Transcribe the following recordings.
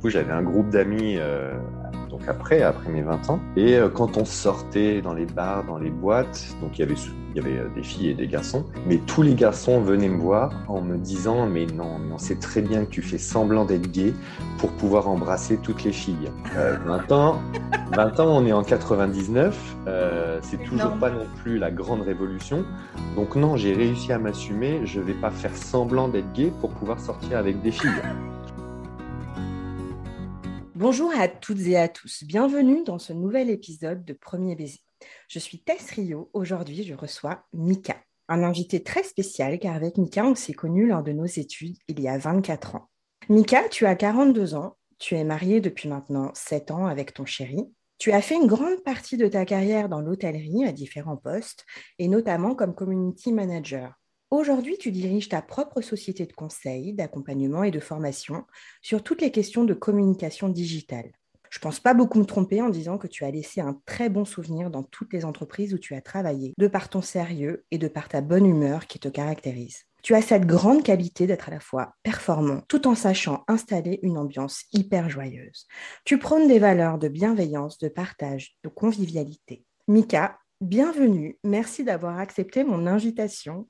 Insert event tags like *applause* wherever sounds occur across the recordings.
coup, j'avais un groupe d'amis donc après, après mes 20 ans. Et quand on sortait dans les bars, dans les boîtes, donc il y avait il y avait euh, des filles et des garçons, mais tous les garçons venaient me voir en me disant mais non, mais on sait très bien que tu fais semblant d'être gay pour pouvoir embrasser toutes les filles. Euh, 20 ans, 20 ans, on est en 99, euh, c'est toujours pas non plus la grande révolution. Donc non, j'ai réussi à m'assumer, je vais pas faire semblant d'être gay pour pouvoir sortir avec des filles. Bonjour à toutes et à tous, bienvenue dans ce nouvel épisode de Premier Baiser. Je suis Tess Rio. Aujourd'hui, je reçois Mika, un invité très spécial car avec Mika, on s'est connus lors de nos études il y a 24 ans. Mika, tu as 42 ans, tu es mariée depuis maintenant 7 ans avec ton chéri. Tu as fait une grande partie de ta carrière dans l'hôtellerie à différents postes et notamment comme community manager. Aujourd'hui, tu diriges ta propre société de conseil, d'accompagnement et de formation sur toutes les questions de communication digitale. Je ne pense pas beaucoup me tromper en disant que tu as laissé un très bon souvenir dans toutes les entreprises où tu as travaillé, de par ton sérieux et de par ta bonne humeur qui te caractérise. Tu as cette grande qualité d'être à la fois performant tout en sachant installer une ambiance hyper joyeuse. Tu prônes des valeurs de bienveillance, de partage, de convivialité. Mika, bienvenue. Merci d'avoir accepté mon invitation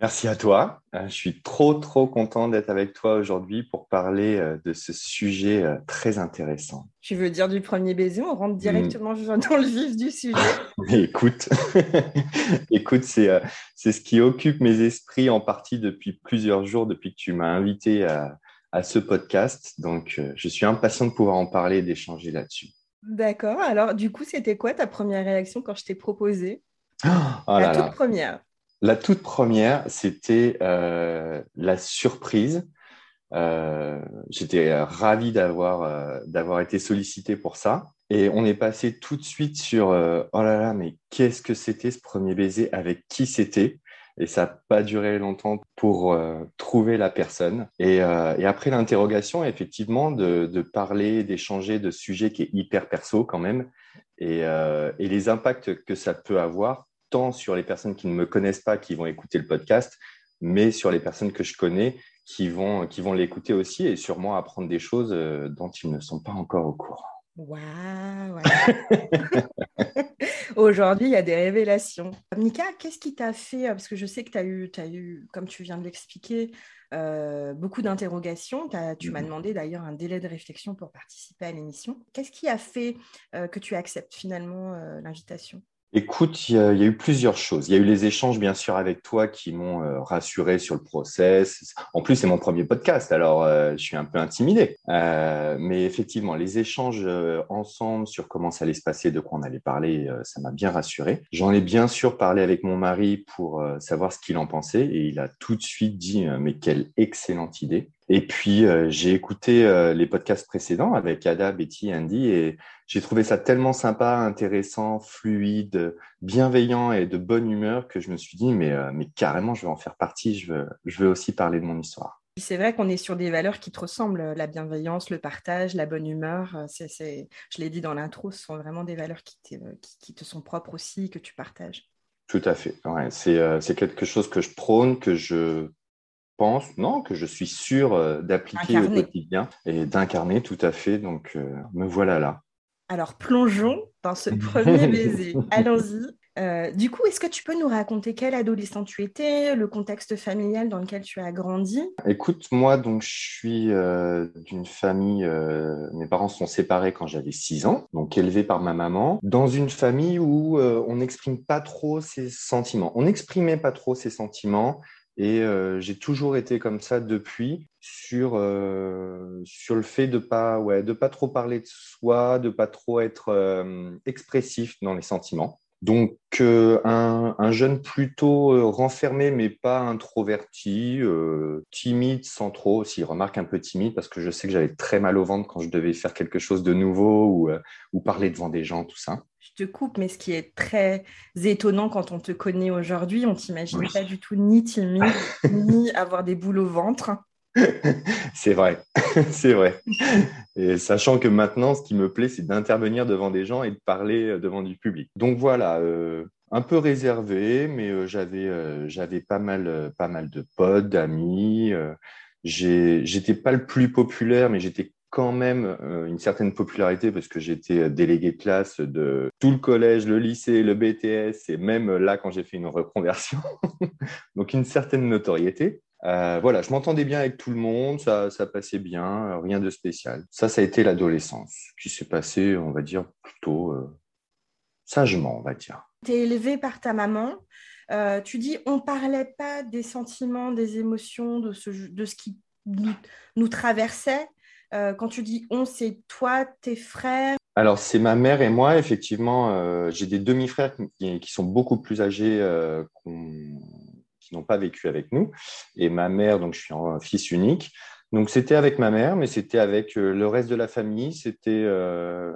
Merci à toi. Euh, je suis trop, trop content d'être avec toi aujourd'hui pour parler euh, de ce sujet euh, très intéressant. Tu veux dire du premier baiser? On rentre directement *laughs* dans le vif du sujet. *laughs* écoute, *laughs* écoute c'est, c'est ce qui occupe mes esprits en partie depuis plusieurs jours, depuis que tu m'as invité à, à ce podcast. Donc, je suis impatient de pouvoir en parler et d'échanger là-dessus. D'accord. Alors, du coup, c'était quoi ta première réaction quand je t'ai proposé? Oh La toute première. La toute première, c'était euh, la surprise. Euh, j'étais ravi d'avoir euh, d'avoir été sollicité pour ça. Et on est passé tout de suite sur oh là là, mais qu'est-ce que c'était ce premier baiser? Avec qui c'était? Et ça n'a pas duré longtemps pour trouver la personne. Et, après l'interrogation, effectivement, de, de parler, d'échanger de sujets qui est hyper perso quand même, et, et les impacts que ça peut avoir tant sur les personnes qui ne me connaissent pas, qui vont écouter le podcast, mais sur les personnes que je connais, qui vont, qui vont l'écouter aussi et sûrement apprendre des choses euh, dont ils ne sont pas encore au courant. Waouh *laughs* Aujourd'hui, il y a des révélations. Mika, qu'est-ce qui t'a fait Parce que je sais que tu as eu, as eu, comme tu viens de l'expliquer, euh, beaucoup d'interrogations. Tu m'as mm-hmm. demandé d'ailleurs un délai de réflexion pour participer à l'émission. Qu'est-ce qui a fait euh, que tu acceptes finalement l'invitation? Écoute, il y, a, eu plusieurs choses. Il y a eu les échanges, bien sûr, avec toi qui m'ont euh, rassuré sur le process. En plus, c'est mon premier podcast, alors euh, je suis un peu intimidé. Euh, mais effectivement, les échanges ensemble sur comment ça allait se passer, de quoi on allait parler, ça m'a bien rassuré. J'en ai bien sûr parlé avec mon mari pour savoir ce qu'il en pensait et il a tout de suite dit, mais quelle excellente idée. Et puis, euh, j'ai écouté euh, les podcasts précédents avec Ada, Betty, Andy, et j'ai trouvé ça tellement sympa, intéressant, fluide, bienveillant et de bonne humeur que je me suis dit, mais, euh, mais carrément, je veux en faire partie, je veux, je veux aussi parler de mon histoire. C'est vrai qu'on est sur des valeurs qui te ressemblent, la bienveillance, le partage, la bonne humeur. C'est, je l'ai dit dans l'intro, ce sont vraiment des valeurs qui, qui, qui, te sont propres aussi, que tu partages. Tout à fait. Ouais, c'est, c'est quelque chose que je prône, que je pense, non, que je suis sûr euh, d'appliquer au quotidien et d'incarner tout à fait. Donc, euh, me voilà là. Alors, plongeons dans ce *laughs* premier baiser. Allons-y. Euh, du coup, est-ce que tu peux nous raconter quel adolescent tu étais, le contexte familial dans lequel tu as grandi? Écoute, moi, donc, je suis d'une famille, mes parents sont séparés quand j'avais 6 ans, donc élevé par ma maman, dans une famille où on n'exprime pas trop ses sentiments. On n'exprimait pas trop ses sentiments. Et euh, j'ai toujours été comme ça depuis sur, euh, sur le fait de pas ouais, de pas trop parler de soi, de pas trop être euh, expressif dans les sentiments. Donc un, un, jeune plutôt renfermé mais pas introverti, timide sans trop, aussi remarque un peu timide parce que je sais que j'avais très mal au ventre quand je devais faire quelque chose de nouveau ou, ou parler devant des gens, tout ça je te coupe, mais ce qui est très étonnant quand on te connaît aujourd'hui, on t'imagine pas du tout ni timide, *laughs* ni avoir des boules au ventre. *laughs* c'est vrai, *laughs* c'est vrai. Et sachant que maintenant, ce qui me plaît, c'est d'intervenir devant des gens et de parler euh, devant du public. Donc voilà, euh, un peu réservé, mais euh, j'avais j'avais pas mal pas mal de potes, d'amis. j'étais pas le plus populaire, mais j'étais quand même euh, une certaine popularité parce que j'étais délégué de classe de tout le collège, le lycée, le BTS et même là quand j'ai fait une reconversion. *laughs* Donc une certaine notoriété. Euh, voilà, je m'entendais bien avec tout le monde, ça, ça passait bien, rien de spécial. Ça, ça a été l'adolescence qui s'est passé, on va dire, plutôt sagement, on va dire. Tu es élevé par ta maman. Euh, tu dis on parlait pas des sentiments, des émotions, de ce, de ce qui nous, traversait. Euh, quand tu dis on, c'est toi, tes frères? Alors, c'est ma mère et moi, effectivement. Euh, j'ai des demi-frères qui, sont beaucoup plus âgés, qui n'ont pas vécu avec nous. Et ma mère, donc je suis un fils unique. Donc c'était avec ma mère, mais c'était avec le reste de la famille. C'était, euh,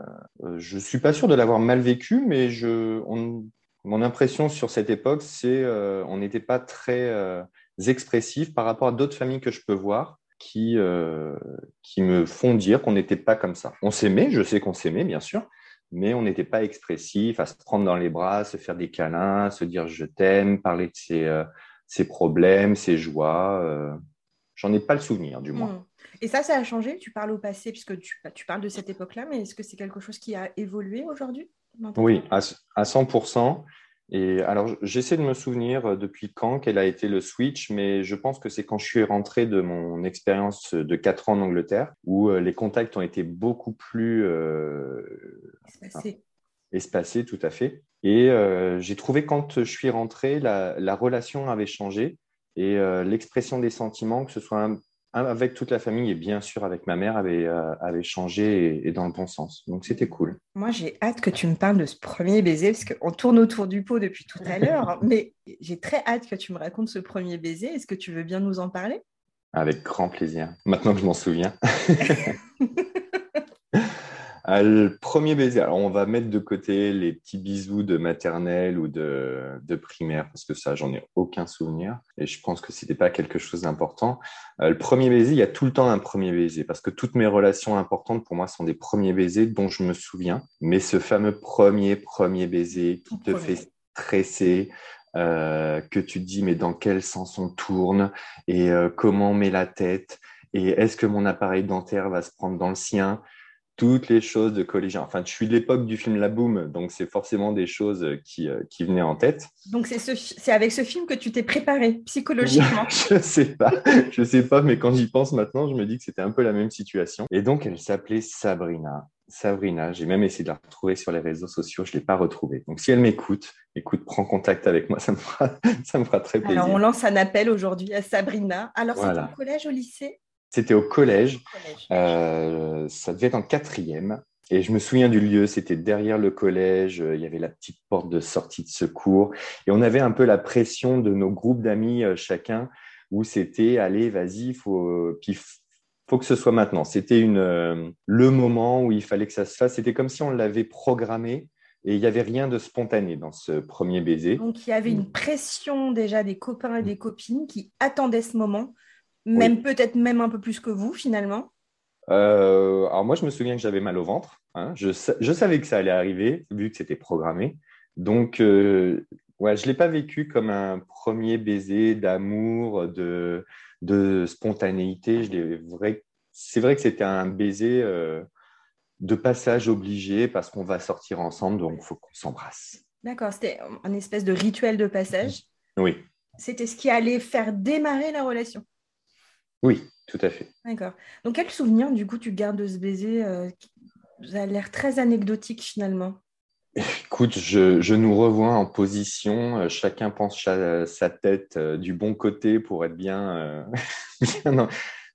je suis pas sûr de l'avoir mal vécu, mais je, on, mon impression sur cette époque, c'est euh, on n'était pas très euh, expressif par rapport à d'autres familles que je peux voir qui, euh, qui me font dire qu'on n'était pas comme ça. On s'aimait, je sais qu'on s'aimait, bien sûr, mais on n'était pas expressif, à se prendre dans les bras, se faire des câlins, se dire je t'aime, parler de ses, euh, ses, problèmes, ses joies. Euh, j'en ai pas le souvenir, du moins. Mmh. Et ça, ça a changé? Tu parles au passé, puisque tu, tu parles de cette époque-là, mais est-ce que c'est quelque chose qui a évolué aujourd'hui? Oui, à, 100%. Et alors, j'essaie de me souvenir euh, depuis quand quel a été le switch, mais je pense que c'est quand je suis rentré de mon expérience de 4 ans en Angleterre, où euh, les contacts ont été beaucoup plus euh, espacés. espacés, tout à fait. Et euh, j'ai trouvé quand je suis rentré, la, la relation avait changé et l'expression des sentiments, que ce soit un, avec toute la famille et bien sûr avec ma mère avait, euh, avait changé et, dans le bon sens. Donc c'était cool. Moi j'ai hâte que tu me parles de ce premier baiser parce qu'on tourne autour du pot depuis tout à l'heure, *laughs* mais j'ai très hâte que tu me racontes ce premier baiser. Est-ce que tu veux bien nous en parler? Avec grand plaisir. Maintenant que je m'en souviens. *laughs* Ah, le premier baiser, alors on va mettre de côté les petits bisous de maternelle ou de, de primaire, parce que ça, j'en ai aucun souvenir. Et je pense que c'était pas quelque chose d'important. Euh, le premier baiser, il y a tout le temps un premier baiser, parce que toutes mes relations importantes pour moi sont des premiers baisers dont je me souviens. Mais ce fameux premier, premier baiser qui te fait stresser, euh, que tu te dis mais dans quel sens on tourne et euh, comment on met la tête et est-ce que mon appareil dentaire va se prendre dans le sien toutes les choses de collégien. Enfin, je suis de l'époque du film La Boom, donc c'est forcément des choses qui, euh, qui venaient en tête. Donc c'est ce, avec ce film que tu t'es préparé psychologiquement *laughs* Je sais pas, je sais pas, mais quand j'y pense maintenant, je me dis que c'était un peu la même situation. Et donc elle s'appelait Sabrina. Sabrina, j'ai même essayé de la retrouver sur les réseaux sociaux, je ne l'ai pas retrouvée. Donc si elle m'écoute, écoute, prends contact avec moi, *laughs* ça me fera, ça me fera très plaisir. Alors on lance un appel aujourd'hui à Sabrina. Alors c'était au collège, au lycée? C'était au collège. Euh, ça devait être en quatrième. Et je me souviens du lieu, c'était derrière le collège, il y avait la petite porte de sortie de secours. Et on avait un peu la pression de nos groupes d'amis euh, chacun, où c'était, allez, vas-y, faut, puis faut que ce soit maintenant. C'était une, euh, le moment où il fallait que ça se fasse. C'était comme si on l'avait programmé. Et il n'y avait rien de spontané dans ce premier baiser. Donc il y avait une pression déjà des copains et des copines qui attendaient ce moment même peut-être même un peu plus que vous finalement euh, Alors moi, je me souviens que j'avais mal au ventre. Hein. Je, je, savais que ça allait arriver, vu que c'était programmé. Donc, euh, ouais, je ne l'ai pas vécu comme un premier baiser d'amour, de, de spontanéité. C'est vrai que c'était un baiser euh, de passage obligé parce qu'on va sortir ensemble, donc il faut qu'on s'embrasse. D'accord, c'était un espèce de rituel de passage. Oui. C'était ce qui allait faire démarrer la relation. Oui, tout à fait. D'accord. Donc, quel souvenir, du coup, tu gardes de ce baiser euh, Ça a l'air très anecdotique, finalement? Écoute, je, nous revois en position. Euh, chacun pense sa tête euh, du bon côté pour être bien, *laughs*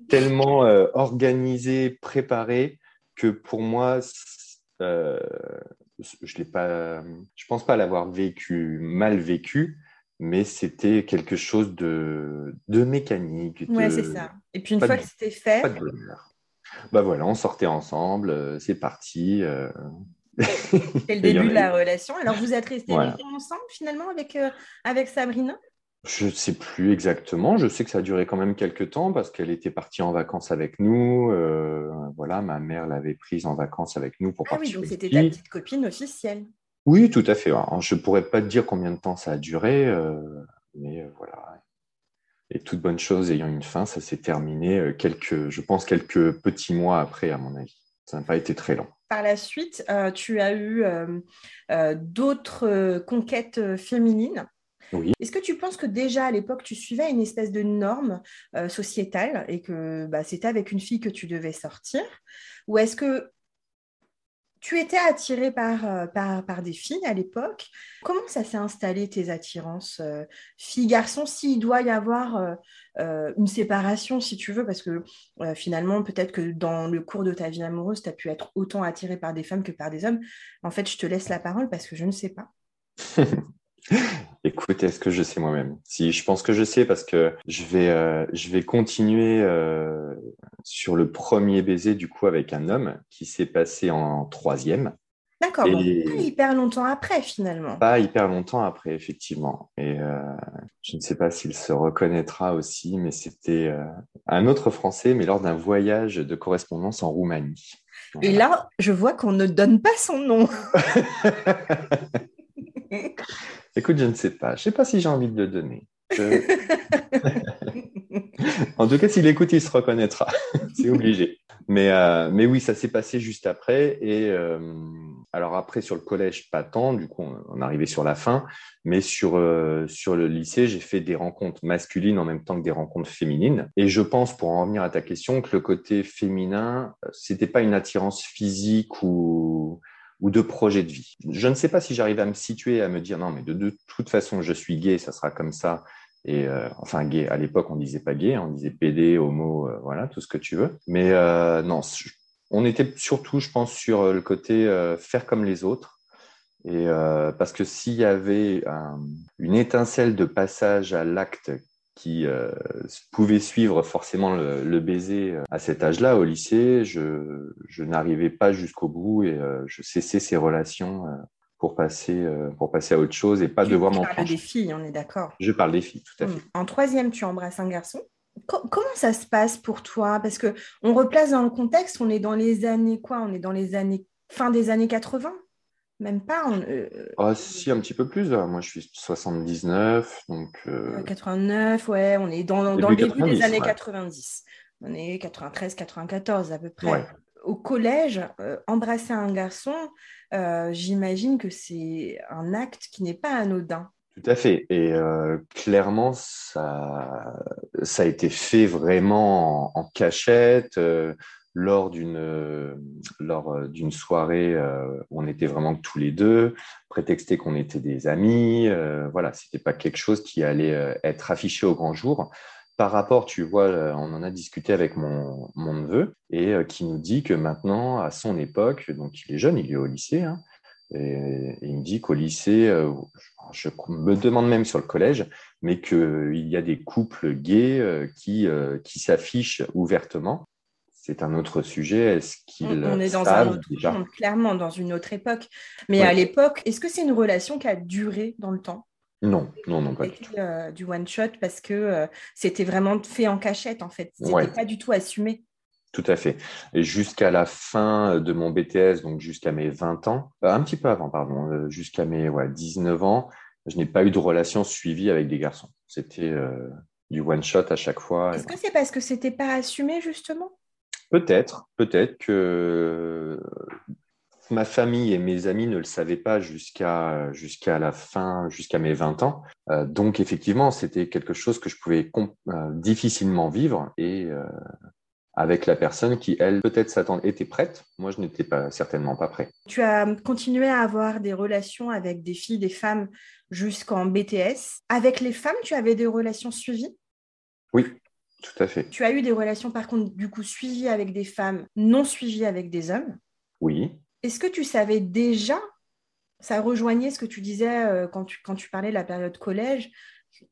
tellement organisé, préparé que pour moi, je l'ai pas. Je pense pas l'avoir vécu mal vécu, mais c'était quelque chose de, de mécanique. Oui, c'est ça. Et puis une fois que c'était fait. Pas de bah voilà, on sortait ensemble, euh, c'est parti. Euh... C'est le *laughs* début de la relation. Alors vous êtes restés ensemble finalement avec, euh, avec Sabrina? Je ne sais plus exactement. Je sais que ça a duré quand même quelques temps parce qu'elle était partie en vacances avec nous. Voilà, ma mère l'avait prise en vacances avec nous pour ah oui, donc c'était ta petite copine officielle. Oui, tout à fait. Je ne pourrais pas te dire combien de temps ça a duré, euh, mais euh, voilà. Et toute bonne chose ayant une fin, ça s'est terminé quelques, je pense, quelques petits mois après, à mon avis. Ça n'a pas été très long. Par la suite, tu as eu d'autres conquêtes féminines. Oui. Est-ce que tu penses que déjà à l'époque, tu suivais une espèce de norme sociétale et que bah, c'était avec une fille que tu devais sortir? Ou est-ce que tu étais attiré par, par, des filles à l'époque. Comment ça s'est installé tes attirances filles-garçons S'il doit y avoir une séparation, si tu veux, parce que finalement, peut-être que dans le cours de ta vie amoureuse, tu as pu être autant attiré par des femmes que par des hommes. En fait, je te laisse la parole parce que je ne sais pas. *laughs* Écoute, est-ce que je sais moi-même? Si, je pense que je sais parce que je vais, euh, je vais continuer euh, sur le premier baiser du coup avec un homme qui s'est passé en troisième. D'accord, pas hyper longtemps après finalement. Pas hyper longtemps après, effectivement. Et euh, je ne sais pas s'il se reconnaîtra aussi, mais c'était un autre Français, mais lors d'un voyage de correspondance en Roumanie. Et là, je vois qu'on ne donne pas son nom. *laughs* *laughs* Écoute, je ne sais pas. Je ne sais pas si j'ai envie de le donner. *laughs* en tout cas, s'il écoute, il se reconnaîtra. *laughs* C'est obligé. Mais, euh, mais oui, ça s'est passé juste après. Et euh, alors après, sur le collège, pas tant. Du coup, on, arrivait sur la fin. Mais sur, euh, sur le lycée, j'ai fait des rencontres masculines en même temps que des rencontres féminines. Et je pense, pour en revenir à ta question, que le côté féminin, c'était pas une attirance physique ou ou de projet de vie. Je ne sais pas si j'arrive à me situer, à me dire non, mais de, toute façon, je suis gay, ça sera comme ça. Et euh, enfin, gay, à l'époque, on disait pas gay, on disait PD, homo, euh, voilà, tout ce que tu veux. Mais euh, non, on était surtout, je pense, sur le côté faire comme les autres. Et parce que s'il y avait une étincelle de passage à l'acte qui euh, pouvait suivre forcément le, baiser euh, à cet âge-là au lycée, je, je n'arrivais pas jusqu'au bout et euh, je cessais ces relations pour passer pour passer à autre chose et pas devoir m'en prendre. Tu parles des filles, on est d'accord. Je parle des filles, tout à fait. En troisième, tu embrasses un garçon. comment ça se passe pour toi? Parce que on replace dans le contexte, on est dans les années quoi? On est dans les années fin des années 80 même pas. Euh, ah, si, un petit peu plus. Moi, je suis 79, donc. 89, ouais, on est dans, dans le début des années 90. On est 93, 94 à peu près. Au collège, euh, embrasser un garçon, euh, j'imagine que c'est un acte qui n'est pas anodin. Tout à fait. Et clairement, ça, ça a été fait vraiment en, en cachette lors d'une euh, lors euh, d'une soirée euh, on était vraiment tous les deux, prétexté qu'on était des amis. voilà, c'était pas quelque chose qui allait être affiché au grand jour. Par rapport, tu vois, on en a discuté avec mon, mon neveu et qui nous dit que maintenant, à son époque, donc il est jeune, il est au lycée, hein, et, il me dit qu'au lycée, je me demande même sur le collège, mais qu'il y a des couples gays qui, qui s'affichent ouvertement c'est un autre sujet. Est-ce qu'ils On est dans un autre monde, clairement, dans une autre époque. Mais à l'époque, est-ce que c'est une relation qui a duré dans le temps? Non, non, non, pas du tout. Euh, du one shot parce que euh, c'était vraiment fait en cachette en fait. C'était pas du tout assumé. Tout à fait. Et jusqu'à la fin de mon BTS, donc jusqu'à mes 20 ans, euh, un petit peu avant, pardon, jusqu'à mes 19 ans, je n'ai pas eu de relation suivie avec des garçons. C'était du one shot à chaque fois. Est-ce que c'est parce que c'était pas assumé justement? Peut-être, peut-être que ma famille et mes amis ne le savaient pas jusqu'à jusqu'à la fin, jusqu'à mes 20 ans. Euh, donc effectivement, c'était quelque chose que je pouvais euh, difficilement vivre et euh, avec la personne qui, elle, peut-être s'attendait, était prête. Moi, je n'étais pas certainement pas prêt. Tu as continué à avoir des relations avec des filles, des femmes jusqu'en BTS. Avec les femmes, tu avais des relations suivies? Oui, tout à fait. Tu as eu des relations, par contre, du coup, suivies avec des femmes, non suivies avec des hommes. Oui. Est-ce que tu savais déjà, ça rejoignait ce que tu disais euh, quand, tu, quand tu parlais de la période collège,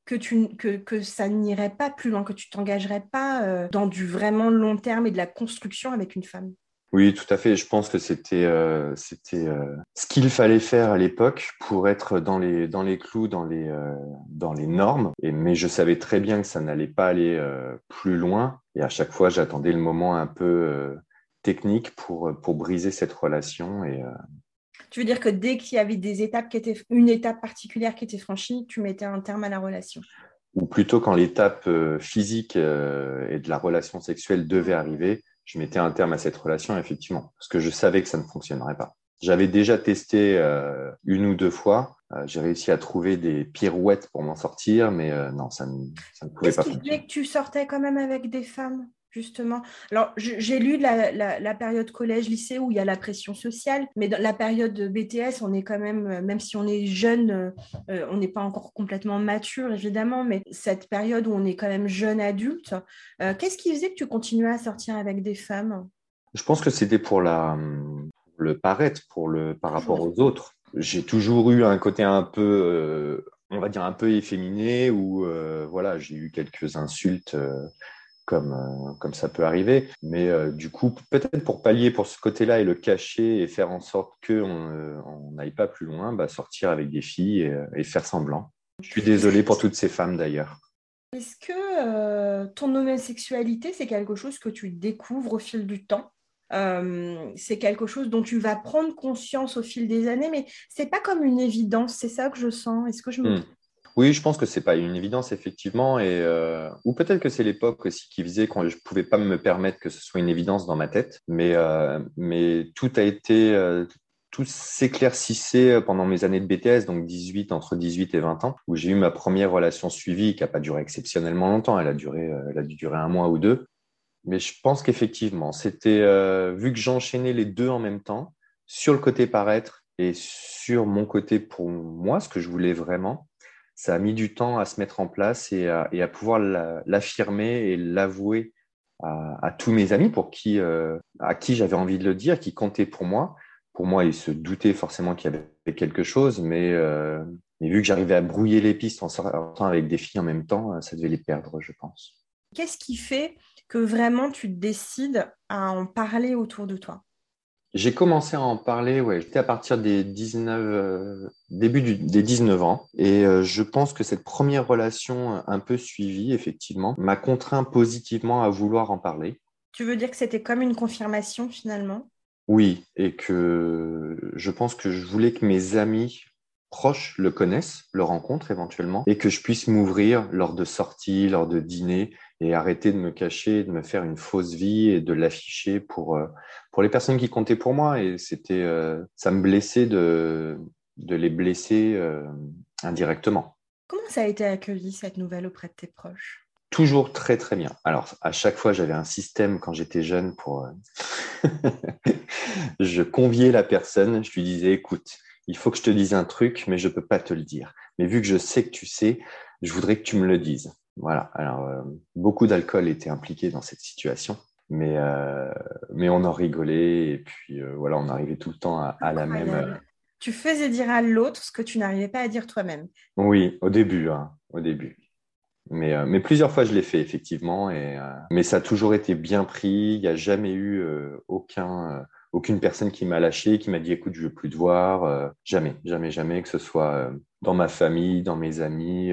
que, tu, que, que ça n'irait pas plus loin, que tu t'engagerais pas euh, dans du vraiment long terme et de la construction avec une femme? Oui, tout à fait. Je pense que c'était euh, c'était euh, ce qu'il fallait faire à l'époque pour être dans les dans les clous, dans les euh, dans les normes. Et mais je savais très bien que ça n'allait pas aller plus loin. Et à chaque fois, j'attendais le moment un peu technique pour pour briser cette relation. Et tu veux dire que dès qu'il y avait des étapes qui étaient une étape particulière qui était franchie, tu mettais un terme à la relation? Ou plutôt quand l'étape physique et de la relation sexuelle devait arriver, je mettais un terme à cette relation, effectivement, parce que je savais que ça ne fonctionnerait pas. J'avais déjà testé euh, une ou deux fois. Euh, j'ai réussi à trouver des pirouettes pour m'en sortir, mais euh, non, ça ne, ça ne pouvait pas fonctionner. Qu'est-ce qui que tu sortais quand même avec des femmes? Justement. Alors, j'ai lu la, la, période collège-lycée où il y a la pression sociale, mais dans la période de BTS, on est quand même, même si on est jeune, on n'est pas encore complètement mature, évidemment, mais cette période où on est quand même jeune adulte, qu'est-ce qui faisait que tu continuais à sortir avec des femmes? Je pense que c'était pour la, le paraître pour le, par rapport aux autres. J'ai toujours eu un côté un peu, euh, on va dire un peu efféminé, où euh, voilà, j'ai eu quelques insultes euh, comme, comme ça peut arriver. Mais du coup, peut-être pour pallier pour ce côté-là et le cacher et faire en sorte qu'on n'aille pas plus loin, bah, sortir avec des filles et, faire semblant. Je suis désolé pour toutes ces femmes d'ailleurs. Est-ce que ton homosexualité, c'est quelque chose que tu découvres au fil du temps? Euh, c'est quelque chose dont tu vas prendre conscience au fil des années, mais c'est pas comme une évidence. C'est ça que je sens? Est-ce que je me hmm. Oui, je pense que c'est pas une évidence effectivement, et euh, ou peut-être que c'est l'époque aussi qui faisait quand je pouvais pas me permettre que ce soit une évidence dans ma tête, mais euh, mais tout a été tout s'éclaircissait pendant mes années de BTS, donc 18 entre 18 et 20 ans, où j'ai eu ma première relation suivie qui n'a pas duré exceptionnellement longtemps. Elle a duré, elle a dû durer un mois ou deux, mais je pense qu'effectivement, c'était euh, vu que j'enchaînais les deux en même temps, sur le côté paraître et sur mon côté pour moi, ce que je voulais vraiment, ça a mis du temps à se mettre en place et à, pouvoir l'affirmer et l'avouer à, tous mes amis pour qui, euh, à qui j'avais envie de le dire, qui comptaient pour moi. Pour moi, ils se doutaient forcément qu'il y avait quelque chose, mais, euh, vu que j'arrivais à brouiller les pistes en sortant avec des filles en même temps, ça devait les perdre, je pense. Qu'est-ce qui fait que vraiment tu décides à en parler autour de toi? J'ai commencé à en parler, ouais, j'étais à partir des 19, euh, début des 19 ans. Et euh, je pense que cette première relation un peu suivie, effectivement, m'a contraint positivement à vouloir en parler. Tu veux dire que c'était comme une confirmation finalement? Oui, et que je pense que je voulais que mes amis proches le connaissent, le rencontrent éventuellement, et que je puisse m'ouvrir lors de sorties, lors de dîners, et arrêter de me cacher, de me faire une fausse vie et de l'afficher pour, euh, pour les personnes qui comptaient pour moi. Et c'était, euh, ça me blessait de, de les blesser euh, indirectement. Comment ça a été accueilli cette nouvelle auprès de tes proches? Toujours très très bien. Alors à chaque fois j'avais un système quand j'étais jeune pour... *laughs* je conviais la personne, je lui disais écoute, il faut que je te dise un truc, mais je ne peux pas te le dire. Mais vu que je sais que tu sais, je voudrais que tu me le dises. Voilà. Alors, euh, beaucoup d'alcool était impliqué dans cette situation, mais, euh, mais on en rigolait et puis euh, voilà, on arrivait tout le temps à, la même. Tu faisais dire à l'autre ce que tu n'arrivais pas à dire toi-même. Oui, au début, hein, au début. Mais, mais plusieurs fois, je l'ai fait, effectivement. Et, mais ça a toujours été bien pris. Il n'y a jamais eu aucun, aucune personne qui m'a lâché, qui m'a dit écoute, je veux plus te voir. jamais, jamais, jamais, que ce soit dans ma famille, dans mes amis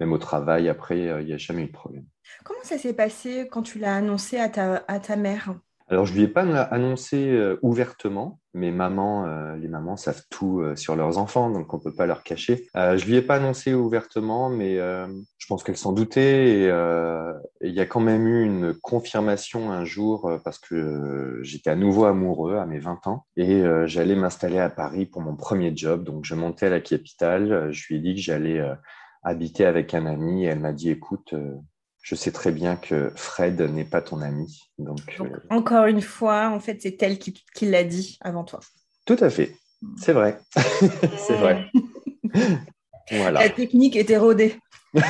même au travail, après, euh, il n'y a jamais eu de problème. Comment ça s'est passé quand tu l'as annoncé à ta, à ta mère? Alors, je ne lui ai pas annoncé euh, ouvertement, mais maman, euh, les mamans savent tout sur leurs enfants, donc on ne peut pas leur cacher. je ne lui ai pas annoncé ouvertement, mais je pense qu'elle s'en doutait. Et il y a quand même eu une confirmation un jour, parce que j'étais à nouveau amoureux à mes 20 ans, et j'allais m'installer à Paris pour mon premier job. Donc, je montais à la capitale, je lui ai dit que j'allais habiter avec un ami et elle m'a dit écoute, euh, je sais très bien que Fred n'est pas ton ami. Donc, euh, encore une fois, en fait, c'est elle qui, qui l'a dit avant toi. Tout à fait. C'est vrai. *laughs* c'est vrai. voilà. La technique était rodée. *laughs*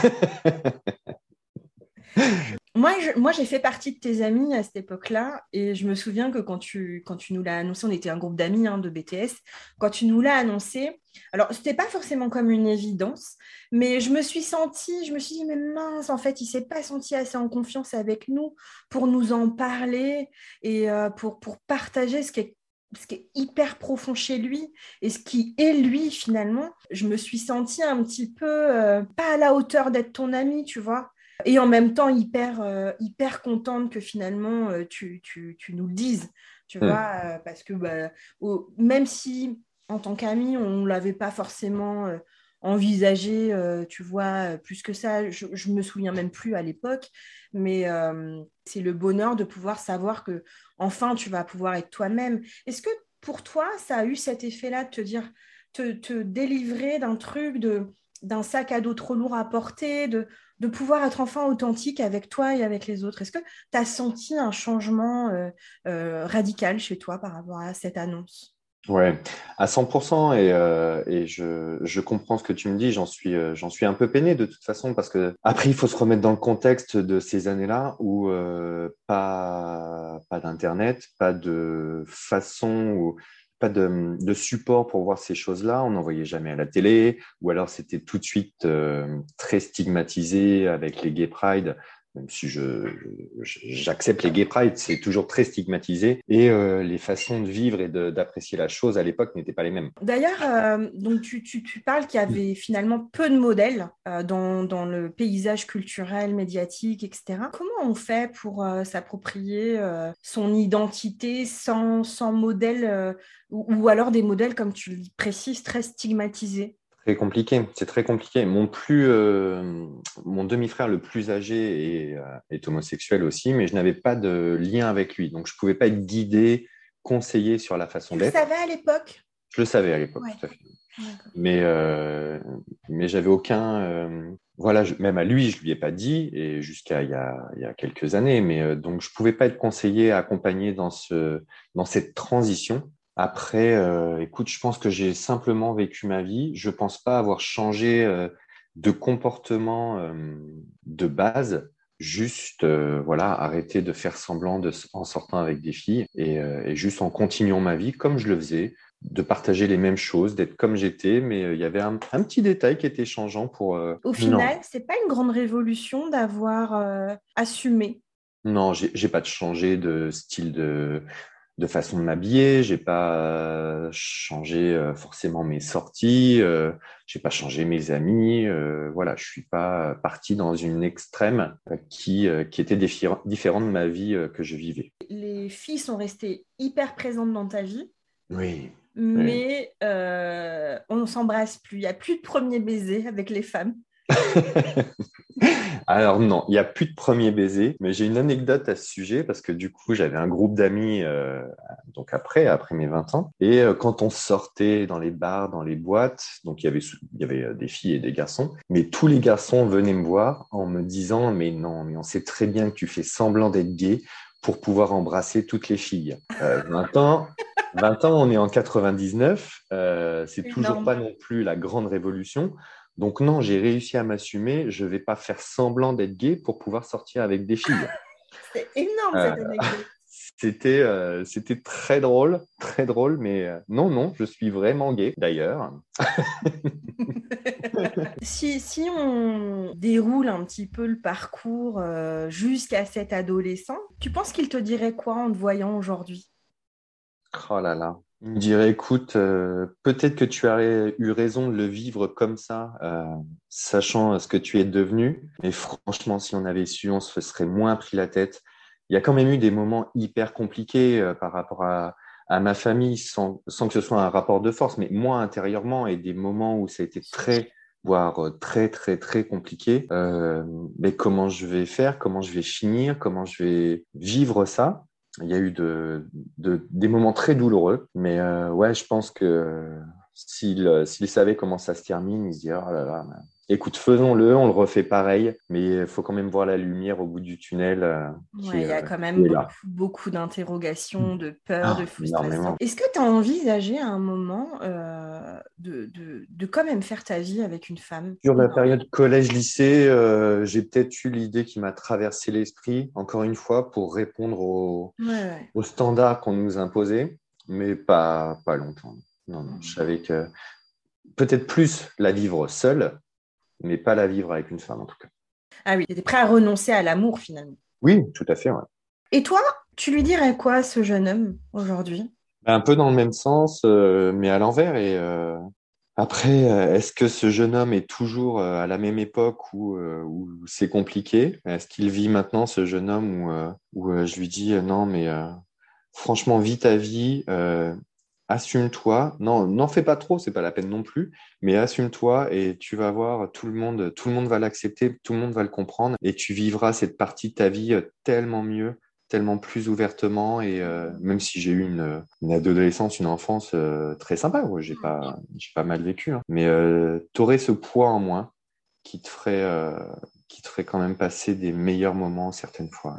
Moi, moi, j'ai fait partie de tes amis à cette époque-là et je me souviens que quand tu, quand tu nous l'as annoncé, on était un groupe d'amis hein, de BTS, quand tu nous l'as annoncé, alors ce n'était pas forcément comme une évidence, mais je me suis sentie, je me suis dit, mais mince, en fait, il ne s'est pas senti assez en confiance avec nous pour nous en parler et euh, pour, pour partager ce qui est ce qui est hyper profond chez lui et ce qui est lui finalement, je me suis sentie un petit peu euh, pas à la hauteur d'être ton ami, tu vois. Et en même temps, hyper, euh, hyper contente que finalement euh, tu, tu, tu, nous le dises, tu mm. vois, euh, parce que bah, même si en tant qu'ami, on ne l'avait pas forcément envisagé, tu vois, plus que ça. Je, ne me souviens même plus à l'époque, mais c'est le bonheur de pouvoir savoir que enfin tu vas pouvoir être toi-même. Est-ce que pour toi, ça a eu cet effet-là de te dire, te, te délivrer d'un truc, de, d'un sac à dos trop lourd à porter, de, pouvoir être enfin authentique avec toi et avec les autres. Est-ce que tu as senti un changement euh, euh, radical chez toi par rapport à cette annonce? Ouais, à 100%. Et, euh, et je, comprends ce que tu me dis. J'en suis, j'en suis un peu peiné de toute façon parce que après, il faut se remettre dans le contexte de ces années-là où pas, pas d'internet, pas de façon où pas de, de, support pour voir ces choses-là. On n'en voyait jamais à la télé, ou alors c'était tout de suite euh, très stigmatisé avec les gay pride même si j'accepte les gay pride, c'est toujours très stigmatisé et euh, les façons de vivre et d'apprécier la chose à l'époque n'étaient pas les mêmes. D'ailleurs, euh, donc tu, tu, tu, parles qu'il y avait finalement peu de modèles euh, dans, dans, le paysage culturel, médiatique, etc. Comment on fait pour s'approprier son identité sans, sans modèle ou, ou, alors des modèles, comme tu le précises, très stigmatisés? C'est compliqué, c'est très compliqué. Mon plus, euh, mon demi-frère le plus âgé est, euh, est, homosexuel aussi, mais je n'avais pas de lien avec lui, donc je pouvais pas être guidé, conseillé sur la façon d'être. Tu le savais à l'époque? Je le savais à l'époque, tout à fait. Mais euh, mais j'avais aucun, euh, voilà, même à lui, je lui ai pas dit, et jusqu'à il, il, y a quelques années, mais donc je pouvais pas être conseillé, accompagné dans ce, dans cette transition. Après, euh, écoute, je pense que j'ai simplement vécu ma vie. Je pense pas avoir changé euh, de comportement euh, de base. Juste, voilà, arrêter de faire semblant de, en sortant avec des filles et, et, juste en continuant ma vie comme je le faisais, de partager les mêmes choses, d'être comme j'étais, mais il y avait un, un, petit détail qui était changeant pour. Au final, c'est pas une grande révolution d'avoir assumé? Non, j'ai pas de changer de style de de façon de m'habiller, j'ai pas euh, changé euh, forcément mes sorties, euh, j'ai pas changé mes amis, voilà, je suis pas parti dans une extrême qui, qui était différente de ma vie que je vivais. Les filles sont restées hyper présentes dans ta vie. Oui. Mais on ne s'embrasse plus, il n'y a plus de premier baiser avec les femmes. *laughs* Alors non, il n'y a plus de premier baiser, mais j'ai une anecdote à ce sujet parce que du coup j'avais un groupe d'amis euh, donc après, après mes 20 ans, et euh, quand on sortait dans les bars, dans les boîtes, donc il y avait il y avait euh, des filles et des garçons, mais tous les garçons venaient me voir en me disant mais non, mais on sait très bien que tu fais semblant d'être gay pour pouvoir embrasser toutes les filles. 20 ans, 20 ans, on est en 99, c'est toujours pas non plus la grande révolution. Donc non, j'ai réussi à m'assumer. Je ne vais pas faire semblant d'être gay pour pouvoir sortir avec des filles. *laughs* C'est énorme cette euh, anecdote. C'était, euh, c'était très drôle, très drôle, mais euh, non, non, je suis vraiment gay d'ailleurs. *laughs* si, si on déroule un petit peu le parcours jusqu'à cet adolescent, tu penses qu'il te dirait quoi en te voyant aujourd'hui? Oh là là, il me dirait, écoute, euh, peut-être que tu as eu raison de le vivre comme ça, euh, sachant ce que tu es devenu. Mais franchement, si on avait su, on se serait moins pris la tête. Il y a quand même eu des moments hyper compliqués euh, par rapport à, à ma famille, sans, sans, que ce soit un rapport de force, mais moi intérieurement, et des moments où ça a été très, voire très, très, très compliqué. mais comment je vais faire, comment je vais finir, comment je vais vivre ça? Il y a eu de, de, des moments très douloureux, mais euh, ouais, je pense que s'il s'il savait comment ça se termine, il se dirait oh là là, écoute, faisons-le, on le refait pareil, mais il faut quand même voir la lumière au bout du tunnel. Euh, il y a quand même beaucoup, beaucoup d'interrogations, de peur, ah, de frustration. Est-ce que tu as envisagé à un moment euh, de, de, de, quand même faire ta vie avec une femme Sur la période collège-lycée, euh, j'ai peut-être eu l'idée qui m'a traversé l'esprit, encore une fois, pour répondre aux, aux standards qu'on nous imposait, mais pas, pas longtemps. Non, non, je savais que peut-être plus la vivre seule, mais pas la vivre avec une femme en tout cas. Ah oui, tu étais prêt à renoncer à l'amour finalement. Oui, tout à fait. Ouais. Et toi, tu lui dirais quoi à ce jeune homme aujourd'hui? Un peu dans le même sens, euh, mais à l'envers. Et euh, après, euh, est-ce que ce jeune homme est toujours à la même époque où, où c'est compliqué? Est-ce qu'il vit maintenant, ce jeune homme, où, où je lui dis non, mais franchement, vis ta vie assume-toi. Non, n'en fais pas trop, c'est pas la peine non plus, mais assume-toi et tu vas voir tout le monde, tout le monde va l'accepter, tout le monde va le comprendre et tu vivras cette partie de ta vie euh, tellement mieux, tellement plus ouvertement et euh, même si j'ai eu une, une, adolescence, une enfance euh, très sympa, ouais, j'ai pas, j'ai pas mal vécu, hein. mais tu aurais ce poids en moins qui te ferait, qui te ferait quand même passer des meilleurs moments certaines fois.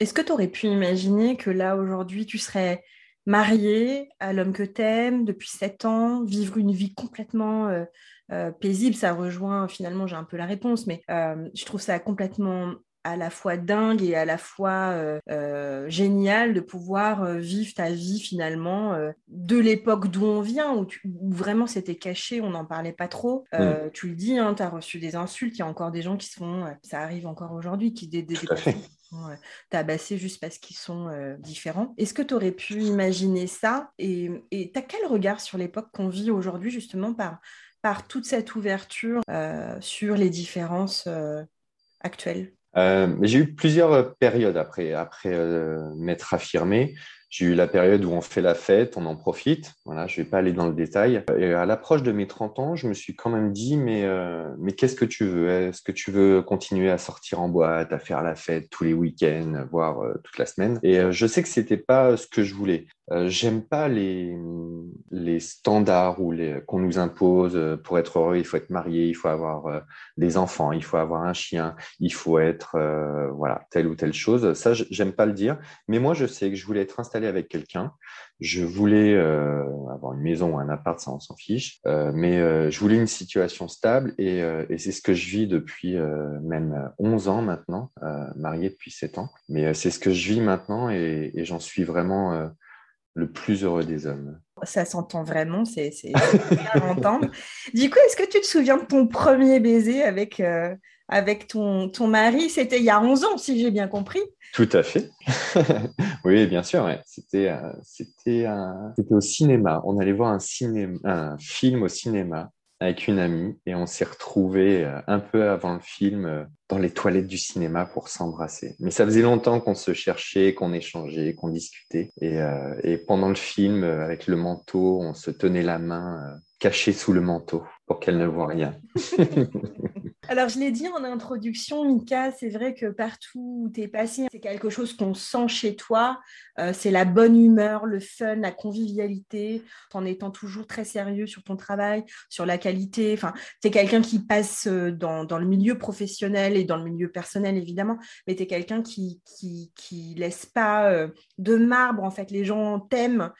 Est-ce que tu aurais pu imaginer que là aujourd'hui tu serais mariée à l'homme que t'aimes depuis sept ans, vivre une vie complètement euh, euh, paisible, ça rejoint finalement, j'ai un peu la réponse, mais euh, je trouve ça complètement à la fois dingue et à la fois génial de pouvoir vivre ta vie finalement de l'époque d'où on vient, où, vraiment c'était caché, on n'en parlait pas trop. Mm. Tu le dis, hein, tu as reçu des insultes, il y a encore des gens qui sont, ça arrive encore aujourd'hui, qui des, des, juste parce qu'ils sont euh, différents. Est-ce que tu aurais pu imaginer ça? Et tu as quel regard sur l'époque qu'on vit aujourd'hui, justement, par, par toute cette ouverture euh, sur les différences euh, actuelles? J'ai eu plusieurs périodes après, après m'être affirmé. J'ai eu la période où on fait la fête, on en profite. Voilà, je ne vais pas aller dans le détail. À l'approche de mes 30 ans, je me suis quand même dit, mais, euh, mais qu'est-ce que tu veux? Est-ce que tu veux continuer à sortir en boîte, à faire la fête tous les week-ends, voire euh, toute la semaine? Et euh, je sais que c'était pas ce que je voulais. J'aime pas les, les standards qu'on nous impose. Pour être heureux, il faut être marié, il faut avoir des enfants, il faut avoir un chien, il faut être voilà telle ou telle chose. Ça, j'aime pas le dire. Mais moi, je sais que je voulais être installé avec quelqu'un. Je voulais avoir une maison ou un appart, ça on s'en fiche. mais je voulais une situation stable et, c'est ce que je vis depuis même 11 ans maintenant, marié depuis 7 ans. Mais c'est ce que je vis maintenant et, j'en suis vraiment le plus heureux des hommes. Ça s'entend vraiment, c'est bien à entendre. Du coup, est-ce que tu te souviens de ton premier baiser avec, euh, avec ton, ton mari C'était il y a 11 ans, si j'ai bien compris. Tout à fait. *laughs* oui, bien sûr. C'était euh, c'était au cinéma. On allait voir un, cinéma, un film au cinéma avec une amie et on s'est retrouvés euh, un peu avant le film euh, dans les toilettes du cinéma pour s'embrasser. Mais ça faisait longtemps qu'on se cherchait, qu'on échangeait, qu'on discutait. Et, et, pendant le film, avec le manteau, on se tenait la main cachée sous le manteau pour qu'elle ne voit rien. *laughs* Alors, je l'ai dit en introduction, Mika, c'est vrai que partout où tu es passé, c'est quelque chose qu'on sent chez toi. Euh, c'est la bonne humeur, le fun, la convivialité, en étant toujours très sérieux sur ton travail, sur la qualité. Enfin, tu quelqu'un qui passe euh, dans, le milieu professionnel et dans le milieu personnel, évidemment, mais tu es quelqu'un qui, qui, qui laisse pas euh, de marbre. En fait, les gens t'aiment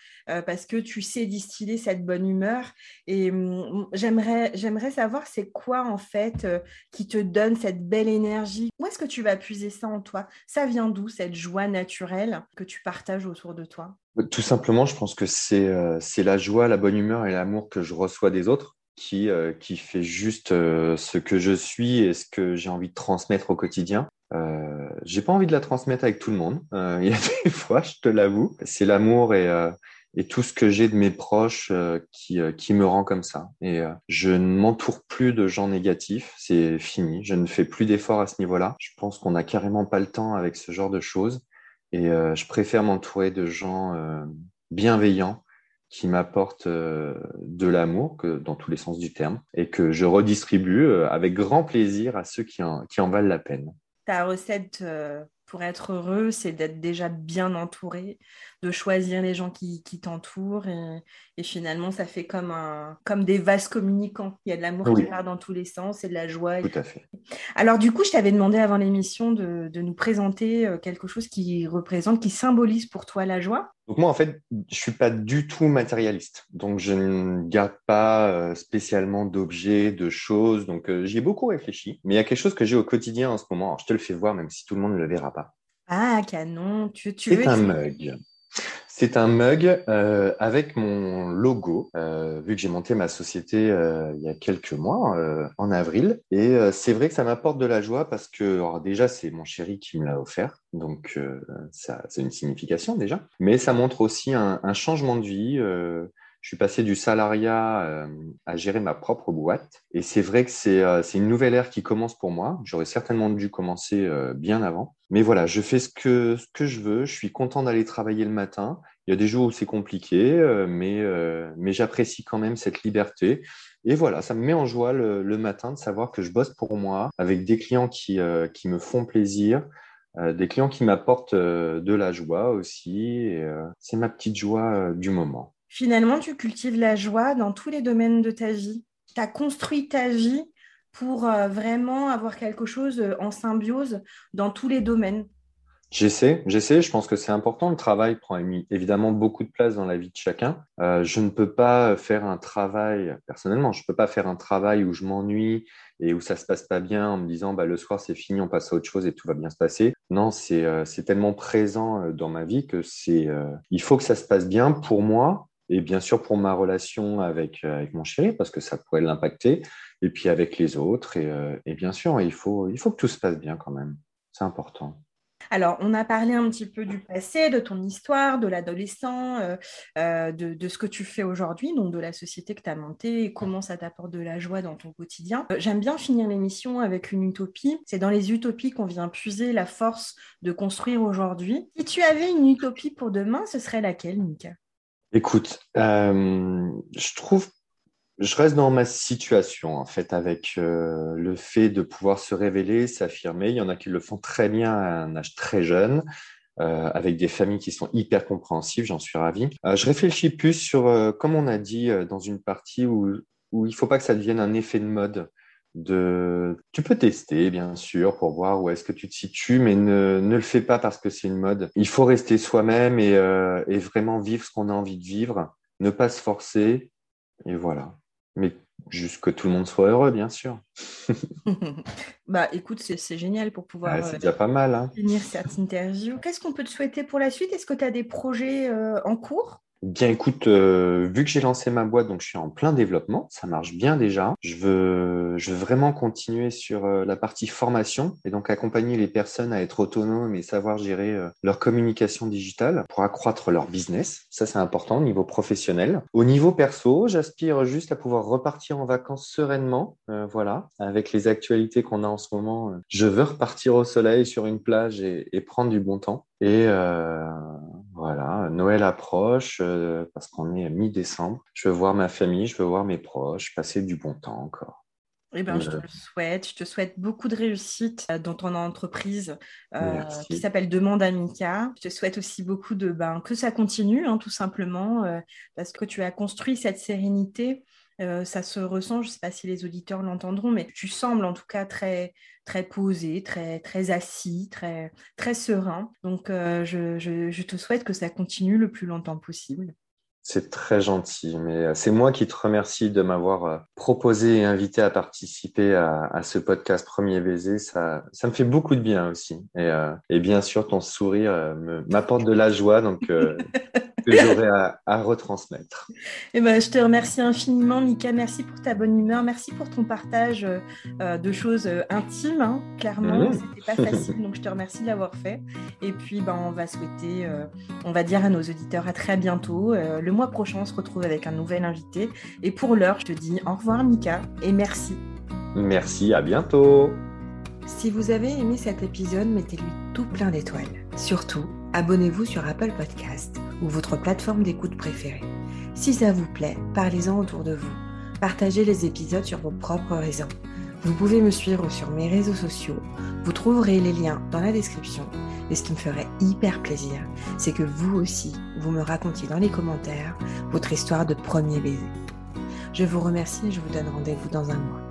parce que tu sais distiller cette bonne humeur. Et hum, j'aimerais savoir, c'est quoi, en fait, qui te donne cette belle énergie. Où est-ce que tu vas puiser ça en toi? Ça vient d'où cette joie naturelle que tu partages autour de toi? Tout simplement, je pense que c'est euh, la joie, la bonne humeur et l'amour que je reçois des autres qui, euh, qui fait juste euh, ce que je suis et ce que j'ai envie de transmettre au quotidien. Euh, j'ai pas envie de la transmettre avec tout le monde. *laughs* il y a des fois, je te l'avoue, c'est l'amour et, et tout ce que j'ai de mes proches euh, qui, euh, qui me rend comme ça. Et euh, je ne m'entoure plus de gens négatifs, c'est fini. Je ne fais plus d'efforts à ce niveau-là. Je pense qu'on n'a carrément pas le temps avec ce genre de choses. Et je préfère m'entourer de gens bienveillants qui m'apportent de l'amour, dans tous les sens du terme, et que je redistribue avec grand plaisir à ceux qui en valent la peine. Ta recette pour être heureux, c'est d'être déjà bien entouré, de choisir les gens qui, t'entourent. Et, finalement, ça fait comme, un, comme des vases communicants. Il y a de l'amour qui part dans tous les sens et de la joie. Tout à fait. Alors, du coup, je t'avais demandé avant l'émission de, nous présenter euh, quelque chose qui représente, qui symbolise pour toi la joie. Donc moi, en fait, je suis pas du tout matérialiste. Donc, je ne garde pas euh, spécialement d'objets, de choses. Donc, euh, j'y ai beaucoup réfléchi. Mais il y a quelque chose que j'ai au quotidien en ce moment. Alors, je te le fais voir, même si tout le monde ne le verra pas. Ah, canon. Tu, tu C'est un mug. C'est un mug euh, avec mon logo, euh, vu que j'ai monté ma société euh, il y a quelques mois, en avril. Et c'est vrai que ça m'apporte de la joie parce que déjà, c'est mon chéri qui me l'a offert. Donc, ça, c'est une signification déjà. Mais ça montre aussi un changement de vie Je suis passé du salariat euh, à gérer ma propre boîte. Et c'est vrai que c'est euh, une nouvelle ère qui commence pour moi. J'aurais certainement dû commencer euh, bien avant. Mais voilà, je fais ce que, ce que je veux. Je suis content d'aller travailler le matin. Il y a des jours où c'est compliqué, mais, mais j'apprécie quand même cette liberté. Et voilà, ça me met en joie le, le, matin de savoir que je bosse pour moi, avec des clients qui, qui me font plaisir, des clients qui m'apportent de la joie aussi. c'est ma petite joie du moment. Finalement, tu cultives la joie dans tous les domaines de ta vie. Tu as construit ta vie pour euh, vraiment avoir quelque chose euh, en symbiose dans tous les domaines. J'essaie, j'essaie. Je pense que c'est important. Le travail prend évidemment beaucoup de place dans la vie de chacun. Euh, je ne peux pas faire un travail, personnellement, je ne peux pas faire un travail où je m'ennuie et où ça se passe pas bien en me disant bah, le soir c'est fini, on passe à autre chose et tout va bien se passer. Non, c'est tellement présent dans ma vie que c'est il faut que ça se passe bien pour moi et bien sûr pour ma relation avec, euh, avec mon chéri, parce que ça pourrait l'impacter, et puis avec les autres. Et, euh, et, bien sûr, il faut, il faut que tout se passe bien quand même. C'est important. Alors, on a parlé un petit peu du passé, de ton histoire, de l'adolescent, euh, de, de, ce que tu fais aujourd'hui, donc de la société que tu as montée et comment ça t'apporte de la joie dans ton quotidien. J'aime bien finir l'émission avec une utopie. C'est dans les utopies qu'on vient puiser la force de construire aujourd'hui. Si tu avais une utopie pour demain, ce serait laquelle, Mika? Écoute, euh, je trouve, je reste dans ma situation en fait avec euh, le fait de pouvoir se révéler, s'affirmer. Il y en a qui le font très bien à un âge très jeune, euh, avec des familles qui sont hyper compréhensives. J'en suis ravi. je réfléchis plus sur, comme on a dit dans une partie où où il faut pas que ça devienne un effet de mode de... Tu peux tester, bien sûr, pour voir où est-ce que tu te situes, mais ne, ne le fais pas parce que c'est une mode. Il faut rester soi-même et, euh, et, vraiment vivre ce qu'on a envie de vivre, ne pas se forcer, et voilà. Mais juste que tout le monde soit heureux, bien sûr. *laughs* bah écoute, c'est génial pour pouvoir c'est déjà pas mal, hein. finir cette interview. Qu'est-ce qu'on peut te souhaiter pour la suite? Est-ce que tu as des projets euh, en cours? Bien, écoute, euh, vu que j'ai lancé ma boîte, donc je suis en plein développement, ça marche bien déjà. Je veux, je veux vraiment continuer sur euh, la partie formation et donc accompagner les personnes à être autonomes et savoir gérer euh, leur communication digitale pour accroître leur business. Ça, c'est important au niveau professionnel. Au niveau perso, j'aspire juste à pouvoir repartir en vacances sereinement, voilà, avec les actualités qu'on a en ce moment. je veux repartir au soleil sur une plage et, et prendre du bon temps. Et voilà, Noël approche euh, parce qu'on est à mi-décembre. Je veux voir ma famille, je veux voir mes proches, passer du bon temps encore. Eh ben, je te le souhaite. Je te souhaite beaucoup de réussite euh, dans ton entreprise euh, qui s'appelle Demande Amica. Je te souhaite aussi beaucoup de ben, que ça continue, hein, tout simplement, parce que tu as construit cette sérénité euh, ça se ressent, je ne sais pas si les auditeurs l'entendront, mais tu sembles en tout cas très, très posé, très, très assis, très, très serein. Donc, euh, je, te souhaite que ça continue le plus longtemps possible. C'est très gentil, mais euh, c'est moi qui te remercie de m'avoir proposé et invité à participer à, ce podcast Premier Baiser. Ça, ça me fait beaucoup de bien aussi. Et, et bien sûr, ton sourire m'apporte de la joie. Donc, *laughs* que j'aurais à, retransmettre. Eh ben, je te remercie infiniment, Mika. Merci pour ta bonne humeur. Merci pour ton partage euh, de choses euh, intimes. Hein. Clairement, mmh. c'était pas facile. donc, je te remercie de l'avoir fait. Et puis, ben, on va souhaiter, euh, on va dire à nos auditeurs à très bientôt. le mois prochain, on se retrouve avec un nouvel invité. Et pour l'heure, je te dis au revoir, Mika, et merci. Merci, à bientôt. Si vous avez aimé cet épisode, mettez-lui tout plein d'étoiles. Surtout, abonnez-vous sur Apple Podcast ou votre plateforme d'écoute préférée. Si ça vous plaît, parlez-en autour de vous. Partagez les épisodes sur vos propres réseaux. Vous pouvez me suivre sur mes réseaux sociaux. Vous trouverez les liens dans la description. Et ce qui me ferait hyper plaisir, c'est que vous aussi, vous me racontiez dans les commentaires votre histoire de premier baiser. Je vous remercie et je vous donne rendez-vous dans un mois.